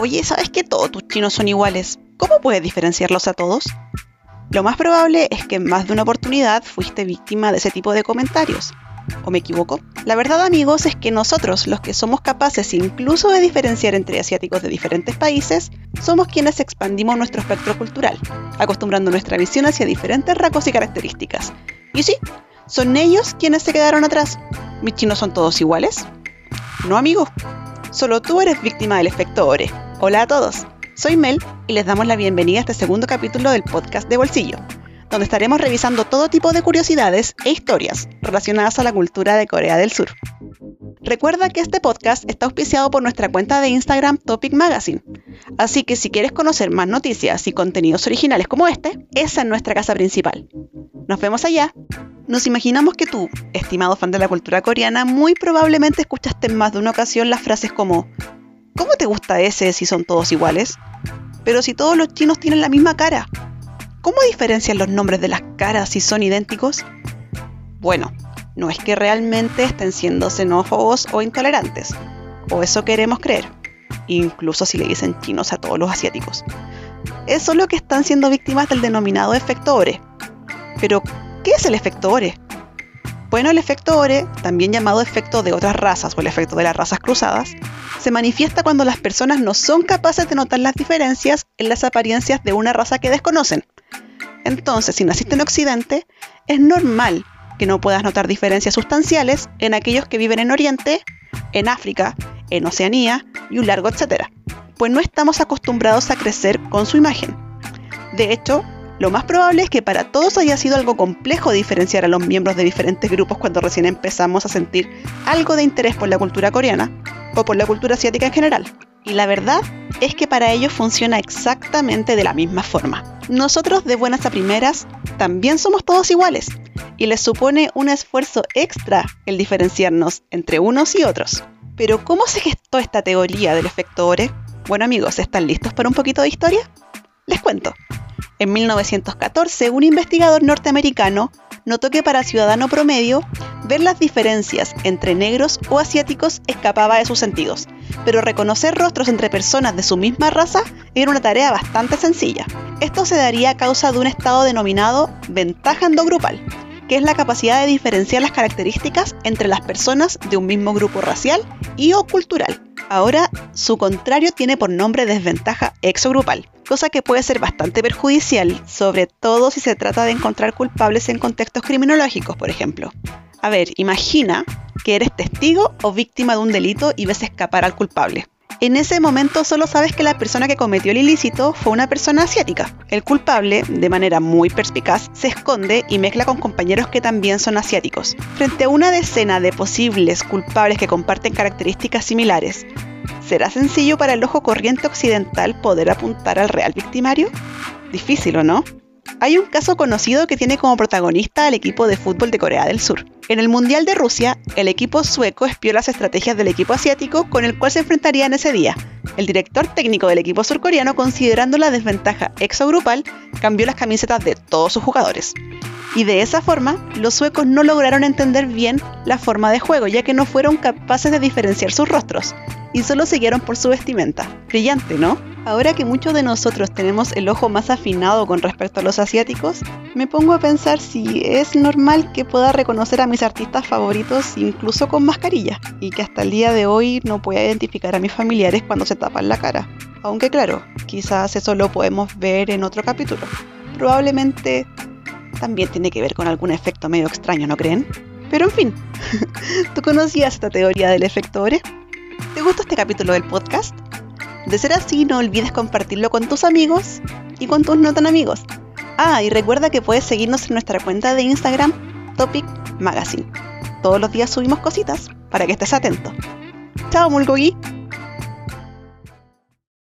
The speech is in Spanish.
Oye, ¿sabes que todos tus chinos son iguales? ¿Cómo puedes diferenciarlos a todos? Lo más probable es que en más de una oportunidad fuiste víctima de ese tipo de comentarios. ¿O me equivoco? La verdad amigos es que nosotros, los que somos capaces incluso de diferenciar entre asiáticos de diferentes países, somos quienes expandimos nuestro espectro cultural, acostumbrando nuestra visión hacia diferentes rasgos y características. Y sí, son ellos quienes se quedaron atrás. ¿Mis chinos son todos iguales? No amigo, solo tú eres víctima del efecto Ore. Hola a todos, soy Mel y les damos la bienvenida a este segundo capítulo del podcast de Bolsillo donde estaremos revisando todo tipo de curiosidades e historias relacionadas a la cultura de Corea del Sur. Recuerda que este podcast está auspiciado por nuestra cuenta de Instagram Topic Magazine, así que si quieres conocer más noticias y contenidos originales como este, esa es nuestra casa principal. Nos vemos allá. Nos imaginamos que tú, estimado fan de la cultura coreana, muy probablemente escuchaste en más de una ocasión las frases como ¿Cómo te gusta ese si son todos iguales? Pero si todos los chinos tienen la misma cara, ¿Cómo diferencian los nombres de las caras si son idénticos? Bueno, no es que realmente estén siendo xenófobos o intolerantes, o eso queremos creer, incluso si le dicen chinos a todos los asiáticos. Es solo que están siendo víctimas del denominado efecto Ore. Pero, ¿qué es el efecto Ore? Bueno, el efecto Ore, también llamado efecto de otras razas o el efecto de las razas cruzadas, se manifiesta cuando las personas no son capaces de notar las diferencias en las apariencias de una raza que desconocen, entonces, si naciste en Occidente, es normal que no puedas notar diferencias sustanciales en aquellos que viven en Oriente, en África, en Oceanía y un largo etcétera, pues no estamos acostumbrados a crecer con su imagen. De hecho, lo más probable es que para todos haya sido algo complejo diferenciar a los miembros de diferentes grupos cuando recién empezamos a sentir algo de interés por la cultura coreana o por la cultura asiática en general. Y la verdad es que para ellos funciona exactamente de la misma forma. Nosotros de buenas a primeras también somos todos iguales y les supone un esfuerzo extra el diferenciarnos entre unos y otros. Pero ¿cómo se gestó esta teoría del efecto Ore? Bueno amigos, ¿están listos para un poquito de historia? Les cuento. En 1914, un investigador norteamericano notó que para ciudadano promedio, ver las diferencias entre negros o asiáticos escapaba de sus sentidos, pero reconocer rostros entre personas de su misma raza era una tarea bastante sencilla. Esto se daría a causa de un estado denominado ventaja endogrupal, que es la capacidad de diferenciar las características entre las personas de un mismo grupo racial y o cultural. Ahora, su contrario tiene por nombre desventaja exogrupal, cosa que puede ser bastante perjudicial, sobre todo si se trata de encontrar culpables en contextos criminológicos, por ejemplo. A ver, imagina que eres testigo o víctima de un delito y ves escapar al culpable. En ese momento solo sabes que la persona que cometió el ilícito fue una persona asiática. El culpable, de manera muy perspicaz, se esconde y mezcla con compañeros que también son asiáticos. Frente a una decena de posibles culpables que comparten características similares, ¿será sencillo para el ojo corriente occidental poder apuntar al real victimario? Difícil, ¿o no? Hay un caso conocido que tiene como protagonista al equipo de fútbol de Corea del Sur. En el Mundial de Rusia, el equipo sueco espió las estrategias del equipo asiático con el cual se enfrentaría en ese día. El director técnico del equipo surcoreano, considerando la desventaja exogrupal, cambió las camisetas de todos sus jugadores. Y de esa forma, los suecos no lograron entender bien la forma de juego, ya que no fueron capaces de diferenciar sus rostros, y solo siguieron por su vestimenta. Brillante, ¿no? Ahora que muchos de nosotros tenemos el ojo más afinado con respecto a los asiáticos, me pongo a pensar si es normal que pueda reconocer a mis artistas favoritos incluso con mascarilla, y que hasta el día de hoy no pueda identificar a mis familiares cuando se tapan la cara. Aunque claro, quizás eso lo podemos ver en otro capítulo. Probablemente también tiene que ver con algún efecto medio extraño, ¿no creen? Pero en fin, ¿tú conocías esta teoría del efecto Ore? ¿Te gustó este capítulo del podcast? De ser así, no olvides compartirlo con tus amigos y con tus no tan amigos. Ah, y recuerda que puedes seguirnos en nuestra cuenta de Instagram, Topic Magazine. Todos los días subimos cositas para que estés atento. Chao, Mulgogi.